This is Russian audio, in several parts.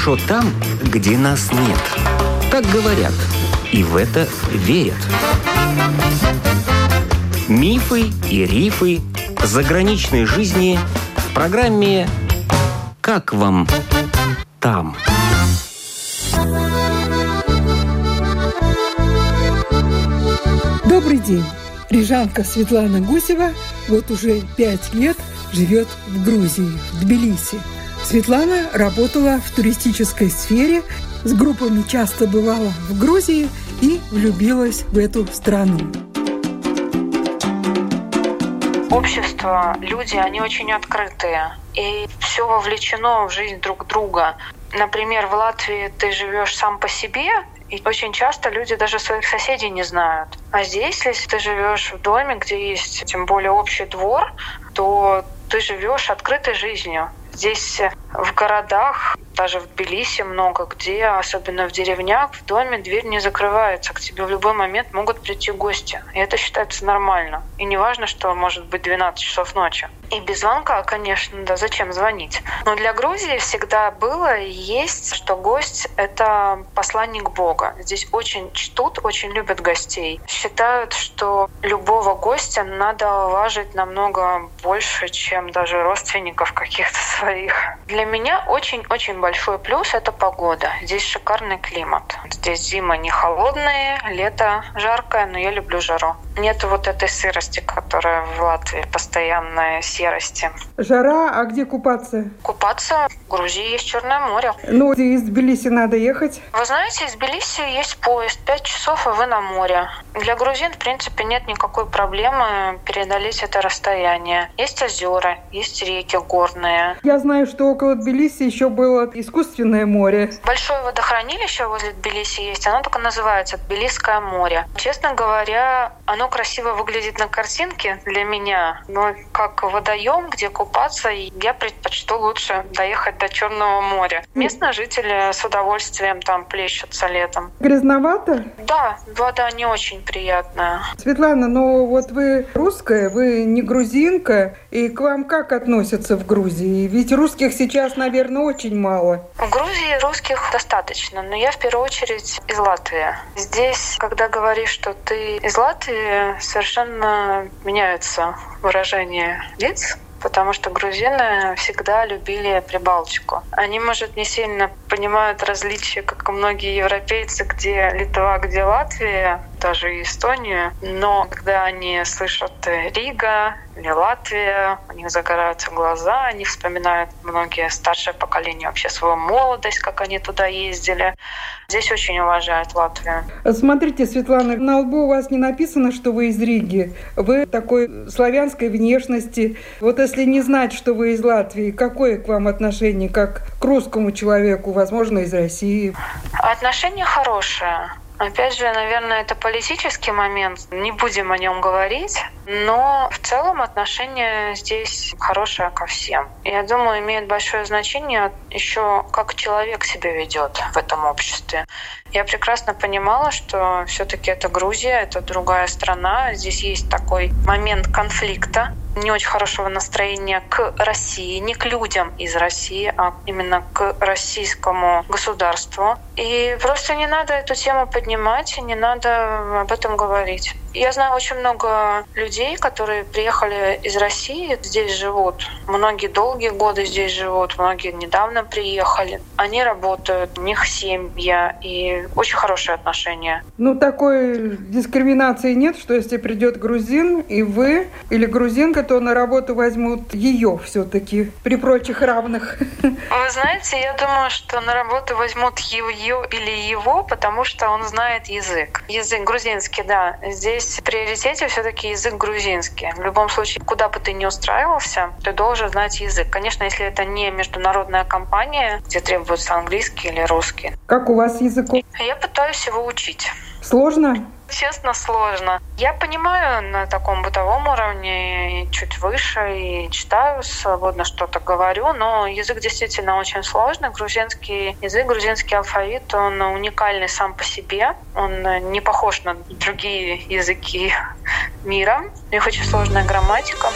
хорошо там, где нас нет. Так говорят, и в это верят. Мифы и рифы заграничной жизни в программе «Как вам там?». Добрый день! Рижанка Светлана Гусева вот уже пять лет живет в Грузии, в Тбилиси. Светлана работала в туристической сфере, с группами часто бывала в Грузии и влюбилась в эту страну. Общество, люди, они очень открытые. И все вовлечено в жизнь друг друга. Например, в Латвии ты живешь сам по себе, и очень часто люди даже своих соседей не знают. А здесь, если ты живешь в доме, где есть тем более общий двор, то ты живешь открытой жизнью. Здесь в городах даже в Тбилиси много где, особенно в деревнях, в доме дверь не закрывается. К тебе в любой момент могут прийти гости. И это считается нормально. И не важно, что может быть 12 часов ночи. И без звонка, конечно, да, зачем звонить? Но для Грузии всегда было и есть, что гость — это посланник Бога. Здесь очень чтут, очень любят гостей. Считают, что любого гостя надо уважить намного больше, чем даже родственников каких-то своих. Для меня очень-очень большой плюс — это погода. Здесь шикарный климат. Здесь зима не холодная, лето жаркое, но я люблю жару. Нет вот этой сырости, которая в Латвии постоянная серости. Жара, а где купаться? Купаться Грузии есть Черное море. Ну, из Тбилиси надо ехать? Вы знаете, из Тбилиси есть поезд. Пять часов, и вы на море. Для грузин, в принципе, нет никакой проблемы преодолеть это расстояние. Есть озера, есть реки горные. Я знаю, что около Тбилиси еще было искусственное море. Большое водохранилище возле Тбилиси есть. Оно только называется Тбилисское море. Честно говоря, оно красиво выглядит на картинке для меня, но как водоем, где купаться, я предпочту лучше доехать до Черного моря. Местные жители с удовольствием там плещутся летом. Грязновато? Да, вода не очень приятная. Светлана, ну вот вы русская, вы не грузинка, и к вам как относятся в Грузии? Ведь русских сейчас, наверное, очень мало. В Грузии русских достаточно, но я в первую очередь из Латвии. Здесь, когда говоришь, что ты из Латвии, совершенно меняются выражения лиц потому что грузины всегда любили Прибалтику. Они, может, не сильно понимают различия, как и многие европейцы, где Литва, где Латвия, даже Эстонию. Но когда они слышат Рига или Латвия, у них загораются глаза, они вспоминают многие старшее поколение вообще свою молодость, как они туда ездили. Здесь очень уважают Латвию. Смотрите, Светлана, на лбу у вас не написано, что вы из Риги. Вы такой славянской внешности. Вот если не знать, что вы из Латвии, какое к вам отношение, как к русскому человеку, возможно, из России? Отношение хорошее. Опять же, наверное, это политический момент, не будем о нем говорить, но в целом отношение здесь хорошее ко всем. Я думаю, имеет большое значение еще, как человек себя ведет в этом обществе. Я прекрасно понимала, что все-таки это Грузия, это другая страна, здесь есть такой момент конфликта, не очень хорошего настроения к России, не к людям из России, а именно к российскому государству. И просто не надо эту тему поднимать, не надо об этом говорить. Я знаю очень много людей, которые приехали из России, здесь живут. Многие долгие годы здесь живут, многие недавно приехали. Они работают, у них семья и очень хорошие отношения. Ну, такой дискриминации нет, что если придет грузин и вы, или грузинка, то на работу возьмут ее все-таки при прочих равных. Вы знаете, я думаю, что на работу возьмут ее или его, потому что он знает язык. Язык грузинский, да. Здесь здесь в приоритете все-таки язык грузинский. В любом случае, куда бы ты ни устраивался, ты должен знать язык. Конечно, если это не международная компания, где требуется английский или русский. Как у вас язык? Я пытаюсь его учить. Сложно? Честно, сложно. Я понимаю на таком бытовом уровне, и чуть выше, и читаю свободно что-то говорю, но язык действительно очень сложный. Грузинский язык, грузинский алфавит, он уникальный сам по себе. Он не похож на другие языки мира. У них очень сложная грамматика.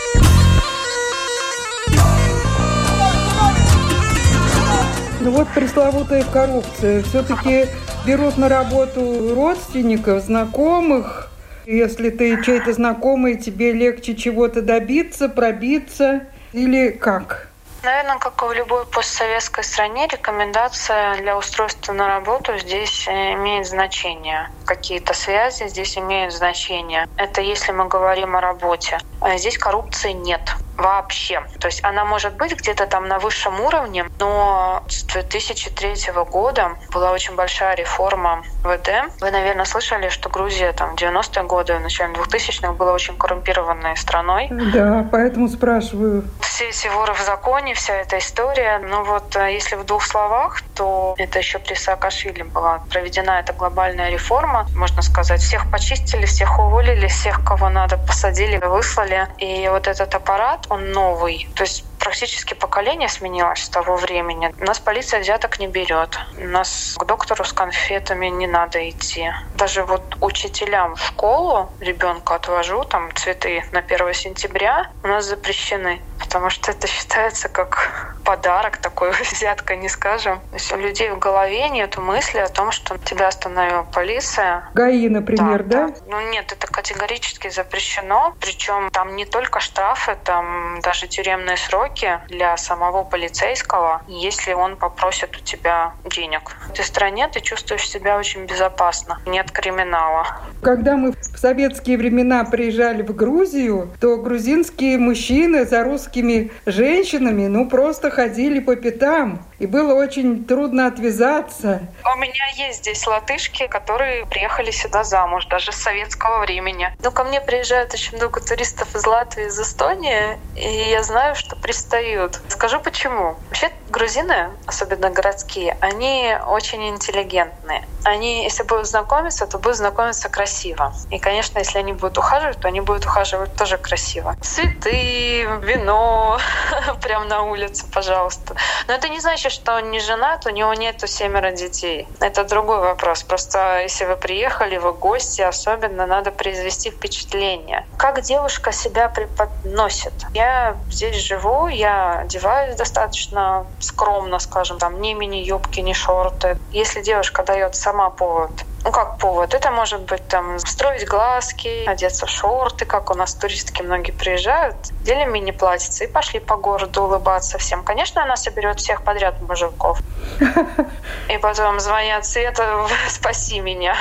Ну вот пресловутая коррупция. Все-таки берут на работу родственников, знакомых. Если ты чей-то знакомый, тебе легче чего-то добиться, пробиться или как? Наверное, как и в любой постсоветской стране, рекомендация для устройства на работу здесь э, имеет значение. Какие-то связи здесь имеют значение. Это если мы говорим о работе. А здесь коррупции нет вообще. То есть она может быть где-то там на высшем уровне, но с 2003 года была очень большая реформа ВД. Вы, наверное, слышали, что Грузия там в 90-е годы, в начале 2000-х была очень коррумпированной страной. Да, поэтому спрашиваю. Все эти воры в законе, вся эта история. Ну вот, э, если в двух словах, то это еще при Саакашвили была проведена эта глобальная реформа. Можно сказать, всех почистили, всех уволили, всех, кого надо, посадили, выслали. И вот этот аппарат, он новый. То есть практически поколение сменилось с того времени. Нас полиция взяток не берет. Нас к доктору с конфетами не надо идти. Даже вот учителям в школу ребенка отвожу, там цветы на 1 сентября у нас запрещены, потому что это считается как подарок такой, взятка не скажем. То есть у людей в голове нет мысли о том, что тебя остановила полиция. ГАИ, например, да? да? Ну нет, это категорически запрещено. Причем там не только штрафы, там даже тюремные сроки сроки для самого полицейского, если он попросит у тебя денег. В этой стране ты чувствуешь себя очень безопасно. Нет криминала. Когда мы в советские времена приезжали в Грузию, то грузинские мужчины за русскими женщинами ну просто ходили по пятам. И было очень трудно отвязаться. У меня есть здесь латышки, которые приехали сюда замуж, даже с советского времени. Но ко мне приезжают очень много туристов из Латвии, из Эстонии, и я знаю, что пристают. Скажу почему. Вообще грузины, особенно городские, они очень интеллигентные. Они, если будут знакомиться, то будут знакомиться красиво. И, конечно, если они будут ухаживать, то они будут ухаживать тоже красиво. Цветы, вино, прямо на улице, пожалуйста. Но это не значит, что он не женат, у него нету семеро детей. Это другой вопрос. Просто если вы приехали, вы гости, особенно надо произвести впечатление. Как девушка себя преподносит? Я здесь живу, я одеваюсь достаточно скромно, скажем, там, ни мини-юбки, ни шорты. Если девушка дает сама повод ну как повод? Это может быть там строить глазки, одеться в шорты, как у нас туристки многие приезжают, дели мини-платьице и пошли по городу улыбаться всем. Конечно, она соберет всех подряд мужиков. И потом звонят Света, спаси меня.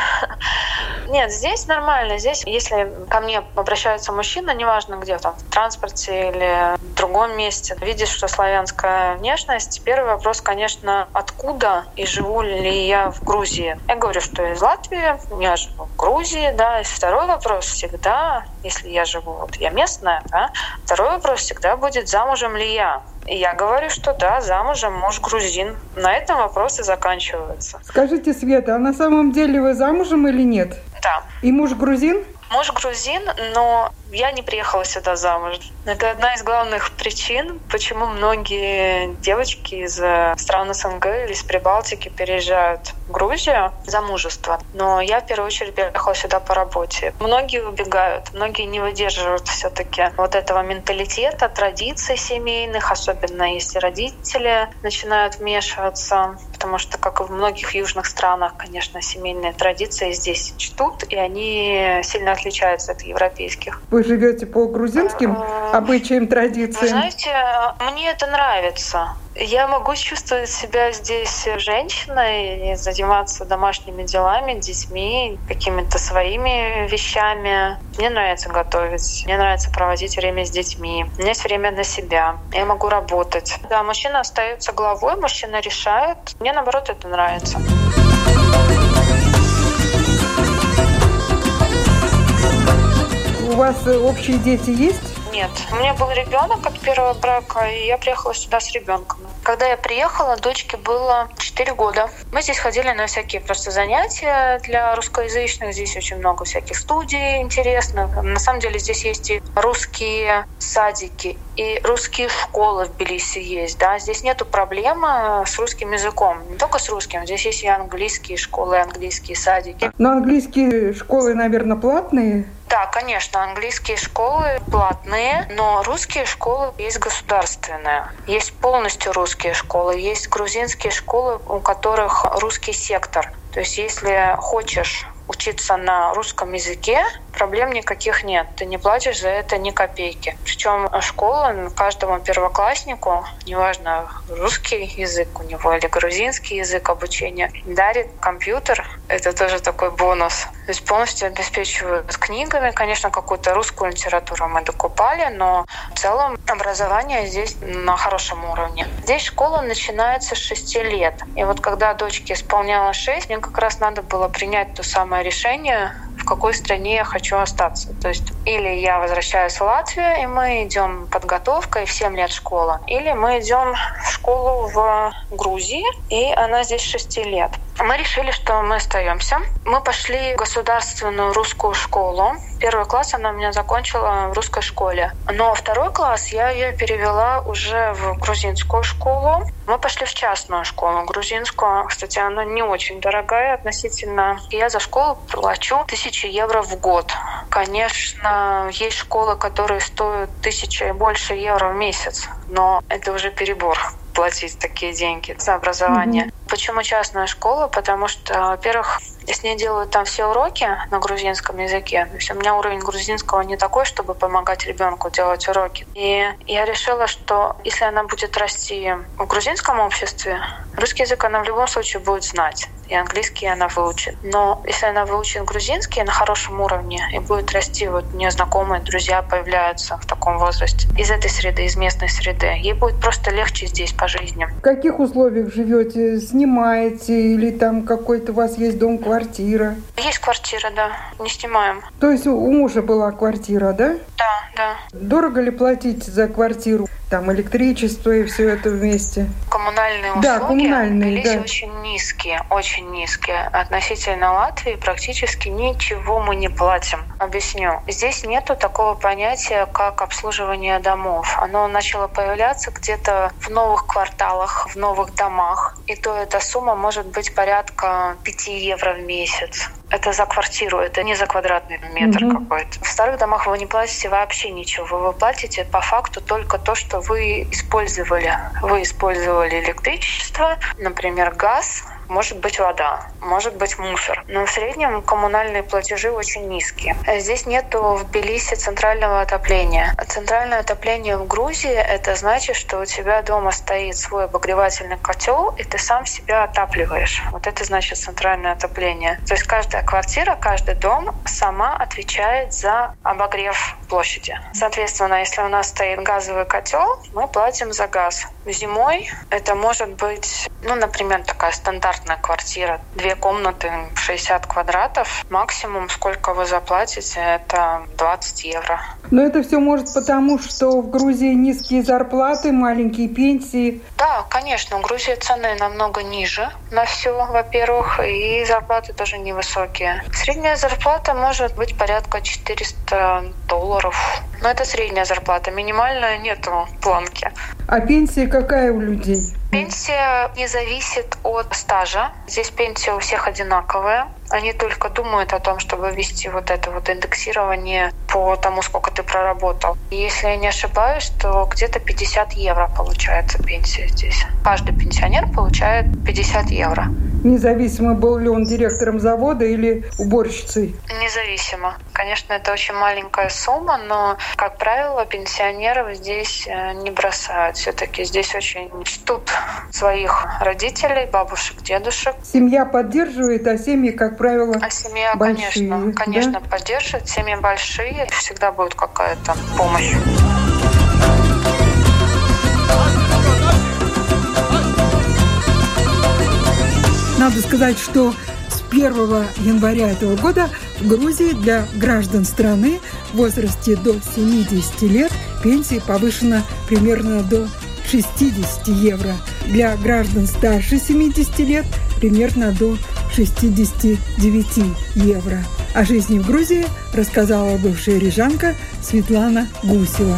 Нет, здесь нормально. Здесь, если ко мне обращаются мужчины, неважно где, там, в транспорте или другом месте, видишь, что славянская внешность, первый вопрос, конечно, откуда и живу ли я в Грузии. Я говорю, что из Латвии, я живу в Грузии, да. И второй вопрос всегда, если я живу, вот я местная, да, второй вопрос всегда будет, замужем ли я. И я говорю, что да, замужем, муж грузин. На этом вопросы заканчиваются. Скажите, Света, а на самом деле вы замужем или нет? Да. И муж грузин? Муж грузин, но я не приехала сюда замуж. Это одна из главных причин, почему многие девочки из э, стран СНГ или из Прибалтики переезжают в Грузию замужество. Но я в первую очередь приехала сюда по работе. Многие убегают, многие не выдерживают все-таки вот этого менталитета, традиций семейных, особенно если родители начинают вмешиваться, потому что, как и в многих южных странах, конечно, семейные традиции здесь чтут, и они сильно отличаются от европейских. Вы живете по грузинским обычаям, традициям? Вы знаете, мне это нравится. Я могу чувствовать себя здесь женщиной и заниматься домашними делами, детьми, какими-то своими вещами. Мне нравится готовить, мне нравится проводить время с детьми. У меня есть время на себя. Я могу работать. Да, мужчина остается главой, мужчина решает. Мне, наоборот, это нравится. У вас общие дети есть? Нет. У меня был ребенок от первого брака, и я приехала сюда с ребенком. Когда я приехала, дочке было 4 года. Мы здесь ходили на всякие просто занятия для русскоязычных. Здесь очень много всяких студий интересных. На самом деле здесь есть и русские садики, и русские школы в Тбилиси есть. Да? Здесь нету проблемы с русским языком. Не только с русским. Здесь есть и английские школы, и английские садики. Но английские школы, наверное, платные? Да, конечно, английские школы платные, но русские школы есть государственные. Есть полностью русские школы, есть грузинские школы, у которых русский сектор. То есть если хочешь учиться на русском языке, проблем никаких нет. Ты не платишь за это ни копейки. Причем школа каждому первокласснику, неважно, русский язык у него или грузинский язык обучения, дарит компьютер. Это тоже такой бонус. То есть полностью обеспечивают книгами. Конечно, какую-то русскую литературу мы докупали, но в целом образование здесь на хорошем уровне. Здесь школа начинается с 6 лет. И вот когда дочке исполнялось 6, мне как раз надо было принять то самое решение, в какой стране я хочу остаться. То есть или я возвращаюсь в Латвию, и мы идем подготовкой в 7 лет школа, или мы идем в школу в Грузии, и она здесь 6 лет. Мы решили, что мы остаемся. Мы пошли в государственную русскую школу. Первый класс она у меня закончила в русской школе. Но второй класс я ее перевела уже в грузинскую школу. Мы пошли в частную школу грузинскую. Кстати, она не очень дорогая относительно. Я за школу плачу тысячи евро в год. Конечно, есть школы, которые стоят тысячи и больше евро в месяц, но это уже перебор платить такие деньги за образование. Mm-hmm. Почему частная школа? Потому что, во-первых, с ней делают там все уроки на грузинском языке. То есть у меня уровень грузинского не такой, чтобы помогать ребенку делать уроки. И я решила, что если она будет расти в грузинском обществе, русский язык она в любом случае будет знать и английский она выучит. Но если она выучит грузинский на хорошем уровне и будет расти, вот у нее знакомые, друзья появляются в таком возрасте из этой среды, из местной среды, ей будет просто легче здесь по жизни. В каких условиях живете? Снимаете или там какой-то у вас есть дом, квартира? Есть квартира, да. Не снимаем. То есть у мужа была квартира, да? Да, да. Дорого ли платить за квартиру? Там электричество и все это вместе. Коммунальные услуги да, коммунальные, да. очень низкие, очень низкие. Относительно Латвии практически ничего мы не платим. Объясню. Здесь нету такого понятия, как обслуживание домов. Оно начало появляться где-то в новых кварталах, в новых домах. И то эта сумма может быть порядка 5 евро в месяц. Это за квартиру, это не за квадратный метр угу. какой-то. В старых домах вы не платите вообще ничего. Вы платите по факту только то, что вы использовали. Вы использовали электричество, например, газ, может быть вода, может быть мусор. Но в среднем коммунальные платежи очень низкие. Здесь нету в Тбилиси центрального отопления. Центральное отопление в Грузии — это значит, что у тебя дома стоит свой обогревательный котел, и ты сам себя отапливаешь. Вот это значит центральное отопление. То есть каждая квартира, каждый дом сама отвечает за обогрев площади. Соответственно, если у нас стоит газовый котел, мы платим за газ. Зимой это может быть, ну, например, такая стандартная квартира, две комнаты, 60 квадратов. Максимум, сколько вы заплатите, это 20 евро. Но это все может потому, что в Грузии низкие зарплаты, маленькие пенсии. Да, конечно, в Грузии цены намного ниже на все, во-первых, и зарплаты тоже невысокие. Средняя зарплата может быть порядка 400 долларов. Но это средняя зарплата, минимальная нету планки. А пенсия какая у людей? Пенсия не зависит от стажа. Здесь пенсия у всех одинаковая. Они только думают о том, чтобы ввести вот это вот индексирование по тому, сколько ты проработал. И если я не ошибаюсь, то где-то 50 евро получается пенсия здесь. Каждый пенсионер получает 50 евро. Независимо, был ли он директором завода или уборщицей? Независимо. Конечно, это очень маленькая сумма, но, как правило, пенсионеров здесь э, не бросают. Все-таки здесь очень чтут своих родителей, бабушек, дедушек. Семья поддерживает, а семьи, как правило, А семья, большие, конечно, конечно, да? поддержит. Семьи большие, всегда будет какая-то помощь. Надо сказать, что с 1 января этого года в Грузии для граждан страны в возрасте до 70 лет пенсия повышена примерно до 60 евро. Для граждан старше 70 лет примерно до 69 евро. О жизни в Грузии рассказала бывшая рижанка Светлана Гусева.